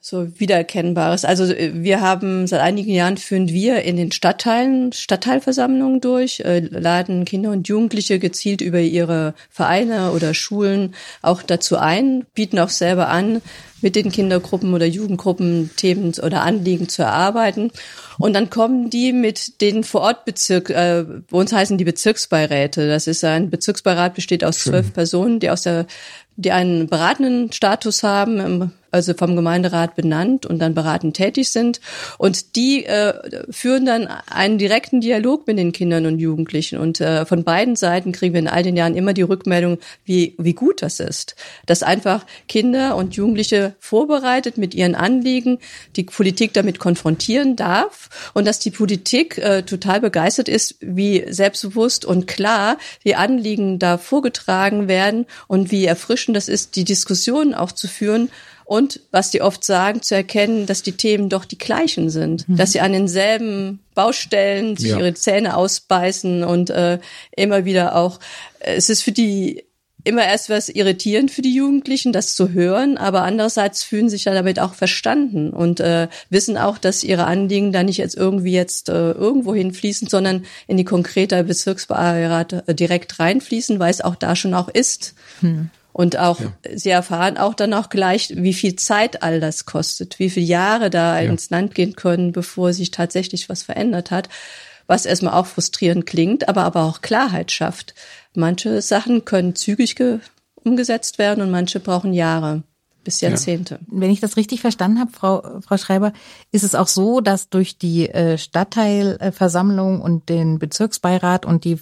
so Wiedererkennbares. Also äh, wir haben seit einigen Jahren führen wir in den Stadtteilen Stadtteilversammlungen durch, äh, laden Kinder und Jugendliche gezielt über ihre Vereine oder Schulen auch dazu ein, bieten auch selber an, mit den Kindergruppen oder Jugendgruppen Themen oder Anliegen zu erarbeiten. Und dann kommen die mit den Vorortbezirk, äh, bei uns heißen die Bezirksbeiräte. Das ist ein Bezirksbeirat, besteht aus zwölf Personen, die aus der die einen beratenden Status haben, also vom Gemeinderat benannt und dann beratend tätig sind. Und die äh, führen dann einen direkten Dialog mit den Kindern und Jugendlichen. Und äh, von beiden Seiten kriegen wir in all den Jahren immer die Rückmeldung, wie, wie gut das ist. Dass einfach Kinder und Jugendliche vorbereitet mit ihren Anliegen die Politik damit konfrontieren darf und dass die Politik äh, total begeistert ist, wie selbstbewusst und klar die Anliegen da vorgetragen werden und wie erfrischend das ist, die Diskussion auch zu führen und was die oft sagen, zu erkennen, dass die Themen doch die gleichen sind, mhm. dass sie an denselben Baustellen sich ja. ihre Zähne ausbeißen und äh, immer wieder auch, äh, es ist für die immer erst was irritierend für die Jugendlichen, das zu hören, aber andererseits fühlen sich ja damit auch verstanden und äh, wissen auch, dass ihre Anliegen da nicht jetzt irgendwie jetzt äh, irgendwo hinfließen, sondern in die konkrete Bezirksbeirat äh, direkt reinfließen, weil es auch da schon auch ist. Hm. Und auch, ja. sie erfahren auch dann auch gleich, wie viel Zeit all das kostet, wie viele Jahre da ja. ins Land gehen können, bevor sich tatsächlich was verändert hat. Was erstmal auch frustrierend klingt, aber aber auch Klarheit schafft. Manche Sachen können zügig umgesetzt werden und manche brauchen Jahre bis Jahrzehnte. Ja. Wenn ich das richtig verstanden habe, Frau, Frau Schreiber, ist es auch so, dass durch die äh, Stadtteilversammlung und den Bezirksbeirat und die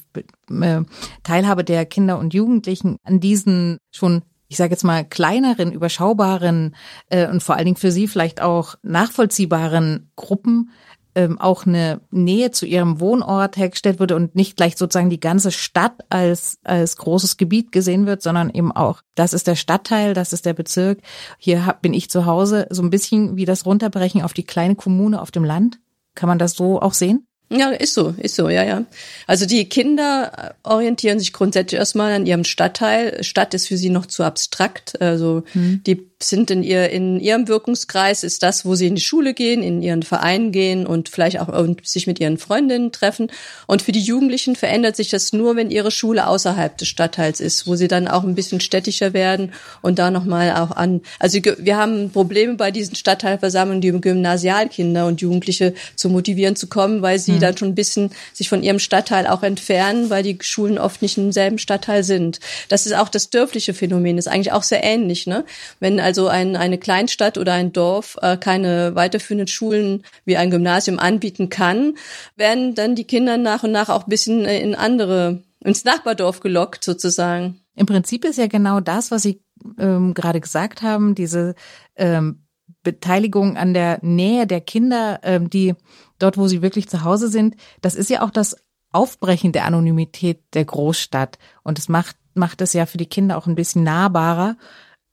äh, Teilhabe der Kinder und Jugendlichen an diesen schon ich sage jetzt mal kleineren, überschaubaren äh, und vor allen Dingen für Sie vielleicht auch nachvollziehbaren Gruppen ähm, auch eine Nähe zu ihrem Wohnort hergestellt wurde und nicht gleich sozusagen die ganze Stadt als, als großes Gebiet gesehen wird, sondern eben auch, das ist der Stadtteil, das ist der Bezirk, hier hab, bin ich zu Hause, so ein bisschen wie das Runterbrechen auf die kleine Kommune auf dem Land. Kann man das so auch sehen? Ja, ist so, ist so, ja, ja. Also die Kinder orientieren sich grundsätzlich erstmal an ihrem Stadtteil. Stadt ist für sie noch zu abstrakt. Also hm. die sind in ihr in ihrem Wirkungskreis ist das, wo sie in die Schule gehen, in ihren Verein gehen und vielleicht auch und sich mit ihren Freundinnen treffen. Und für die Jugendlichen verändert sich das nur, wenn ihre Schule außerhalb des Stadtteils ist, wo sie dann auch ein bisschen städtischer werden und da noch mal auch an. Also wir haben Probleme bei diesen Stadtteilversammlungen, die Gymnasialkinder und Jugendliche zu motivieren zu kommen, weil sie mhm. dann schon ein bisschen sich von ihrem Stadtteil auch entfernen, weil die Schulen oft nicht im selben Stadtteil sind. Das ist auch das dörfliche Phänomen, ist eigentlich auch sehr ähnlich, ne? Wenn also ein, eine Kleinstadt oder ein Dorf äh, keine weiterführenden Schulen wie ein Gymnasium anbieten kann, werden dann die Kinder nach und nach auch ein bisschen äh, in andere, ins Nachbardorf gelockt sozusagen. Im Prinzip ist ja genau das, was Sie ähm, gerade gesagt haben, diese ähm, Beteiligung an der Nähe der Kinder, ähm, die dort, wo sie wirklich zu Hause sind, das ist ja auch das Aufbrechen der Anonymität der Großstadt. Und es macht, macht es ja für die Kinder auch ein bisschen nahbarer.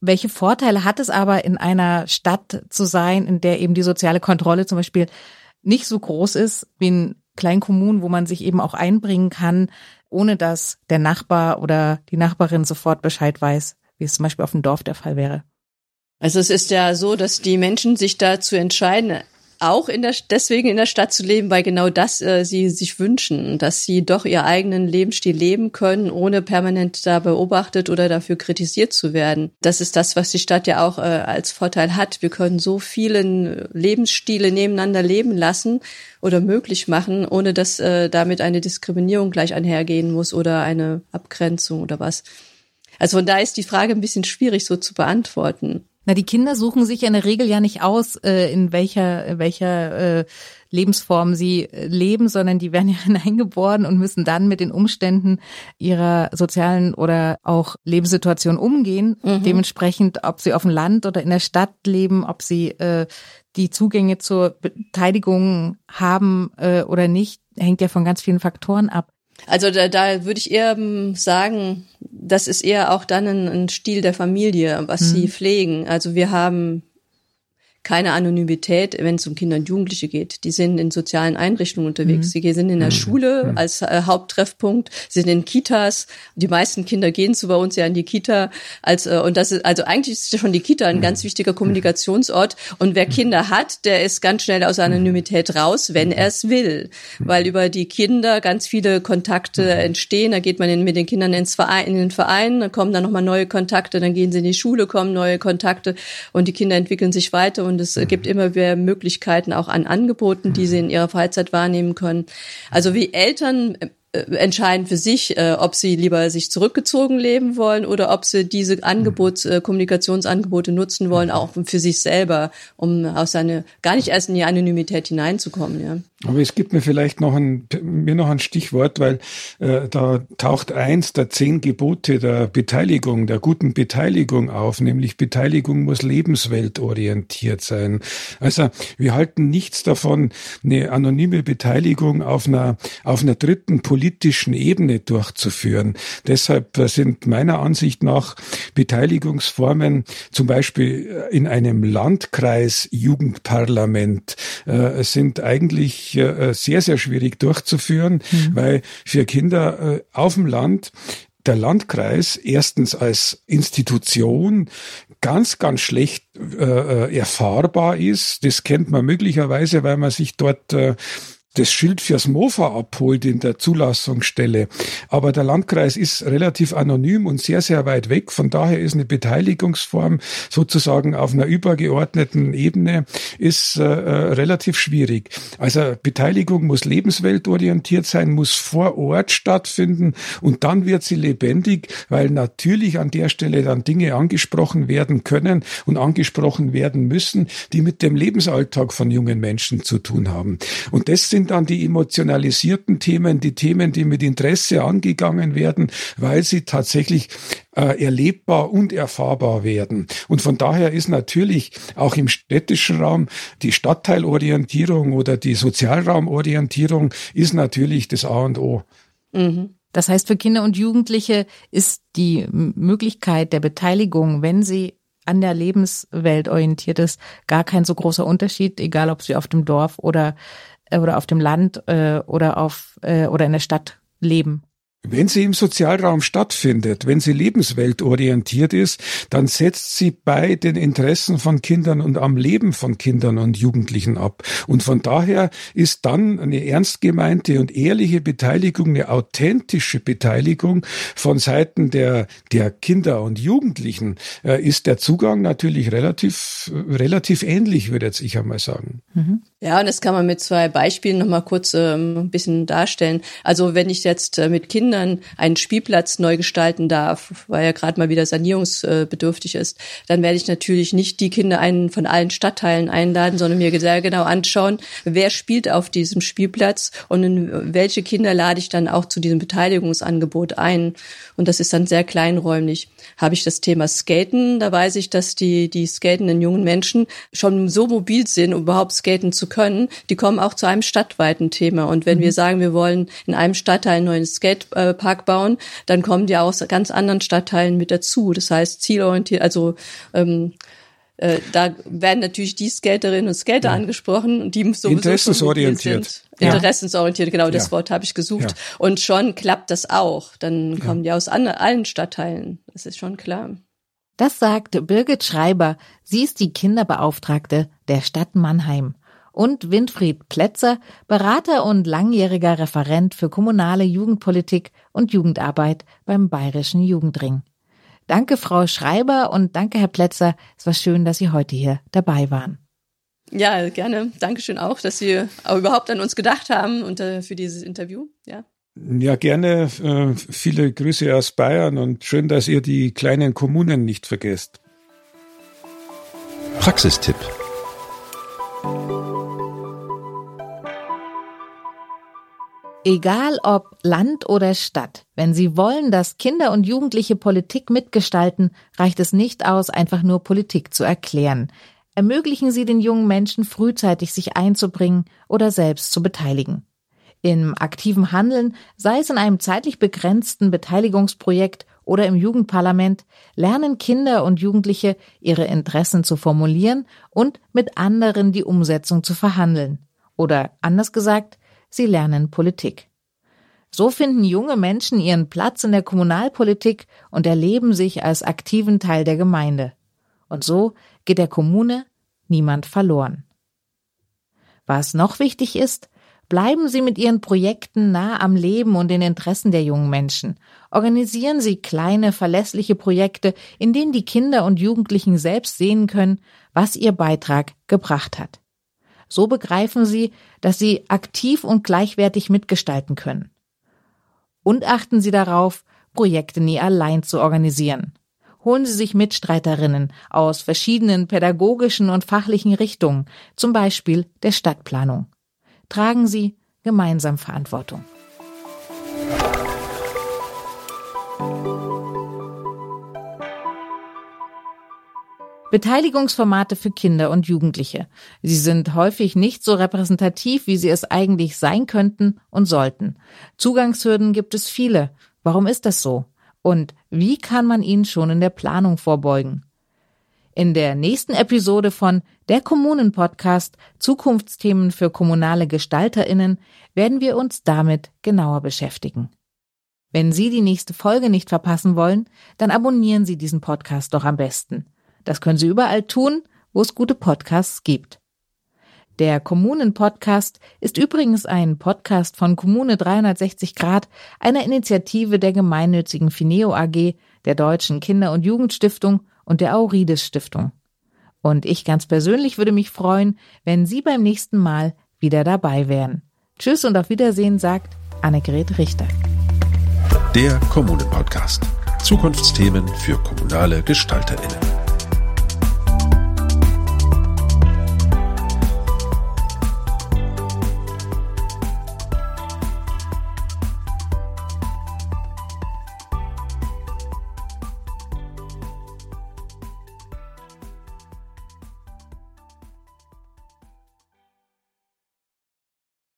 Welche Vorteile hat es aber, in einer Stadt zu sein, in der eben die soziale Kontrolle zum Beispiel nicht so groß ist wie in kleinen Kommunen, wo man sich eben auch einbringen kann, ohne dass der Nachbar oder die Nachbarin sofort Bescheid weiß, wie es zum Beispiel auf dem Dorf der Fall wäre. Also es ist ja so, dass die Menschen sich dazu entscheiden, auch in der, deswegen in der Stadt zu leben, weil genau das äh, sie sich wünschen, dass sie doch ihr eigenen Lebensstil leben können, ohne permanent da beobachtet oder dafür kritisiert zu werden. Das ist das, was die Stadt ja auch äh, als Vorteil hat. Wir können so vielen Lebensstile nebeneinander leben lassen oder möglich machen, ohne dass äh, damit eine Diskriminierung gleich einhergehen muss oder eine Abgrenzung oder was. Also von da ist die Frage ein bisschen schwierig so zu beantworten. Na, die Kinder suchen sich ja in der Regel ja nicht aus, äh, in welcher, in welcher äh, Lebensform sie äh, leben, sondern die werden ja hineingeboren und müssen dann mit den Umständen ihrer sozialen oder auch Lebenssituation umgehen. Mhm. Dementsprechend, ob sie auf dem Land oder in der Stadt leben, ob sie äh, die Zugänge zur Beteiligung haben äh, oder nicht, hängt ja von ganz vielen Faktoren ab. Also da, da würde ich eher ähm, sagen, das ist eher auch dann ein, ein Stil der Familie, was mhm. sie pflegen. Also wir haben keine Anonymität, wenn es um Kinder und Jugendliche geht. Die sind in sozialen Einrichtungen unterwegs. Mhm. Sie sind in der mhm. Schule mhm. als äh, Haupttreffpunkt, sind in Kitas. Die meisten Kinder gehen so bei uns ja in die Kita. Als, äh, und das ist, also eigentlich ist schon die Kita ein ganz wichtiger Kommunikationsort. Und wer Kinder hat, der ist ganz schnell aus Anonymität raus, wenn er es will. Weil über die Kinder ganz viele Kontakte entstehen. Da geht man in, mit den Kindern ins Verein, in den Verein, dann kommen dann nochmal neue Kontakte, dann gehen sie in die Schule, kommen neue Kontakte und die Kinder entwickeln sich weiter und es mhm. gibt immer mehr Möglichkeiten auch an Angeboten, die sie in ihrer Freizeit wahrnehmen können. Also wie Eltern äh, entscheiden für sich, äh, ob sie lieber sich zurückgezogen leben wollen oder ob sie diese Angebots, äh, Kommunikationsangebote nutzen wollen, auch für sich selber, um aus seine gar nicht erst in die Anonymität hineinzukommen. Ja. Aber es gibt mir vielleicht noch ein, mir noch ein Stichwort, weil äh, da taucht eins der zehn Gebote der Beteiligung, der guten Beteiligung auf, nämlich Beteiligung muss lebensweltorientiert sein. Also wir halten nichts davon, eine anonyme Beteiligung auf einer, auf einer dritten politischen Ebene durchzuführen. Deshalb sind meiner Ansicht nach Beteiligungsformen zum Beispiel in einem Landkreis Jugendparlament äh, sind eigentlich äh, sehr, sehr schwierig durchzuführen, mhm. weil für Kinder äh, auf dem Land der Landkreis erstens als Institution ganz, ganz schlecht äh, äh erfahrbar ist. Das kennt man möglicherweise, weil man sich dort äh, das Schild fürs Mofa abholt in der Zulassungsstelle. Aber der Landkreis ist relativ anonym und sehr, sehr weit weg. Von daher ist eine Beteiligungsform sozusagen auf einer übergeordneten Ebene ist äh, äh, relativ schwierig. Also Beteiligung muss lebensweltorientiert sein, muss vor Ort stattfinden und dann wird sie lebendig, weil natürlich an der Stelle dann Dinge angesprochen werden können und angesprochen werden müssen, die mit dem Lebensalltag von jungen Menschen zu tun haben. Und das sind sind dann die emotionalisierten Themen, die Themen, die mit Interesse angegangen werden, weil sie tatsächlich äh, erlebbar und erfahrbar werden. Und von daher ist natürlich auch im städtischen Raum die Stadtteilorientierung oder die Sozialraumorientierung ist natürlich das A und O. Mhm. Das heißt, für Kinder und Jugendliche ist die Möglichkeit der Beteiligung, wenn sie an der Lebenswelt orientiert ist, gar kein so großer Unterschied, egal ob sie auf dem Dorf oder oder auf dem Land äh, oder auf äh, oder in der Stadt leben. Wenn sie im Sozialraum stattfindet, wenn sie lebensweltorientiert ist, dann setzt sie bei den Interessen von Kindern und am Leben von Kindern und Jugendlichen ab. Und von daher ist dann eine ernst gemeinte und ehrliche Beteiligung, eine authentische Beteiligung von Seiten der, der Kinder und Jugendlichen, äh, ist der Zugang natürlich relativ, relativ ähnlich, würde jetzt ich einmal sagen. Mhm. Ja, und das kann man mit zwei Beispielen nochmal kurz ähm, ein bisschen darstellen. Also wenn ich jetzt äh, mit Kindern einen Spielplatz neu gestalten darf, weil er gerade mal wieder sanierungsbedürftig ist, dann werde ich natürlich nicht die Kinder einen von allen Stadtteilen einladen, sondern mir sehr genau anschauen, wer spielt auf diesem Spielplatz und welche Kinder lade ich dann auch zu diesem Beteiligungsangebot ein. Und das ist dann sehr kleinräumlich. Habe ich das Thema Skaten, da weiß ich, dass die, die skatenden jungen Menschen schon so mobil sind, um überhaupt skaten zu können, die kommen auch zu einem stadtweiten Thema. Und wenn mhm. wir sagen, wir wollen in einem Stadtteil einen neuen Skatepark bauen, dann kommen die aus ganz anderen Stadtteilen mit dazu. Das heißt, zielorientiert, also ähm, äh, da werden natürlich die Skaterinnen und Skater ja. angesprochen, die sowieso Interessensorientiert. Sind. Ja. Interessensorientiert, genau, das ja. Wort habe ich gesucht. Und schon klappt das auch. Dann kommen die aus allen Stadtteilen. Das ist schon klar. Das sagt Birgit Schreiber. Sie ist die Kinderbeauftragte der Stadt Mannheim. Und Winfried Plätzer, Berater und langjähriger Referent für kommunale Jugendpolitik und Jugendarbeit beim Bayerischen Jugendring. Danke, Frau Schreiber, und danke, Herr Plätzer. Es war schön, dass Sie heute hier dabei waren. Ja, gerne. Dankeschön auch, dass Sie auch überhaupt an uns gedacht haben und äh, für dieses Interview. Ja. Ja, gerne. Äh, viele Grüße aus Bayern und schön, dass ihr die kleinen Kommunen nicht vergesst. Praxistipp. Egal ob Land oder Stadt, wenn Sie wollen, dass Kinder und Jugendliche Politik mitgestalten, reicht es nicht aus, einfach nur Politik zu erklären. Ermöglichen Sie den jungen Menschen frühzeitig sich einzubringen oder selbst zu beteiligen. Im aktiven Handeln, sei es in einem zeitlich begrenzten Beteiligungsprojekt oder im Jugendparlament, lernen Kinder und Jugendliche ihre Interessen zu formulieren und mit anderen die Umsetzung zu verhandeln. Oder anders gesagt, sie lernen Politik. So finden junge Menschen ihren Platz in der Kommunalpolitik und erleben sich als aktiven Teil der Gemeinde. Und so geht der Kommune niemand verloren. Was noch wichtig ist, bleiben Sie mit Ihren Projekten nah am Leben und den Interessen der jungen Menschen. Organisieren Sie kleine, verlässliche Projekte, in denen die Kinder und Jugendlichen selbst sehen können, was ihr Beitrag gebracht hat. So begreifen sie, dass sie aktiv und gleichwertig mitgestalten können. Und achten Sie darauf, Projekte nie allein zu organisieren. Holen Sie sich Mitstreiterinnen aus verschiedenen pädagogischen und fachlichen Richtungen, zum Beispiel der Stadtplanung. Tragen Sie gemeinsam Verantwortung. Beteiligungsformate für Kinder und Jugendliche. Sie sind häufig nicht so repräsentativ, wie sie es eigentlich sein könnten und sollten. Zugangshürden gibt es viele. Warum ist das so? Und wie kann man ihnen schon in der Planung vorbeugen? In der nächsten Episode von Der Kommunen Podcast Zukunftsthemen für kommunale Gestalterinnen werden wir uns damit genauer beschäftigen. Wenn Sie die nächste Folge nicht verpassen wollen, dann abonnieren Sie diesen Podcast doch am besten. Das können Sie überall tun, wo es gute Podcasts gibt. Der Kommunen-Podcast ist übrigens ein Podcast von Kommune 360 Grad, einer Initiative der gemeinnützigen Fineo AG, der Deutschen Kinder- und Jugendstiftung und der Aurides Stiftung. Und ich ganz persönlich würde mich freuen, wenn Sie beim nächsten Mal wieder dabei wären. Tschüss und auf Wiedersehen, sagt Annegret Richter. Der Kommunen-Podcast. Zukunftsthemen für kommunale GestalterInnen.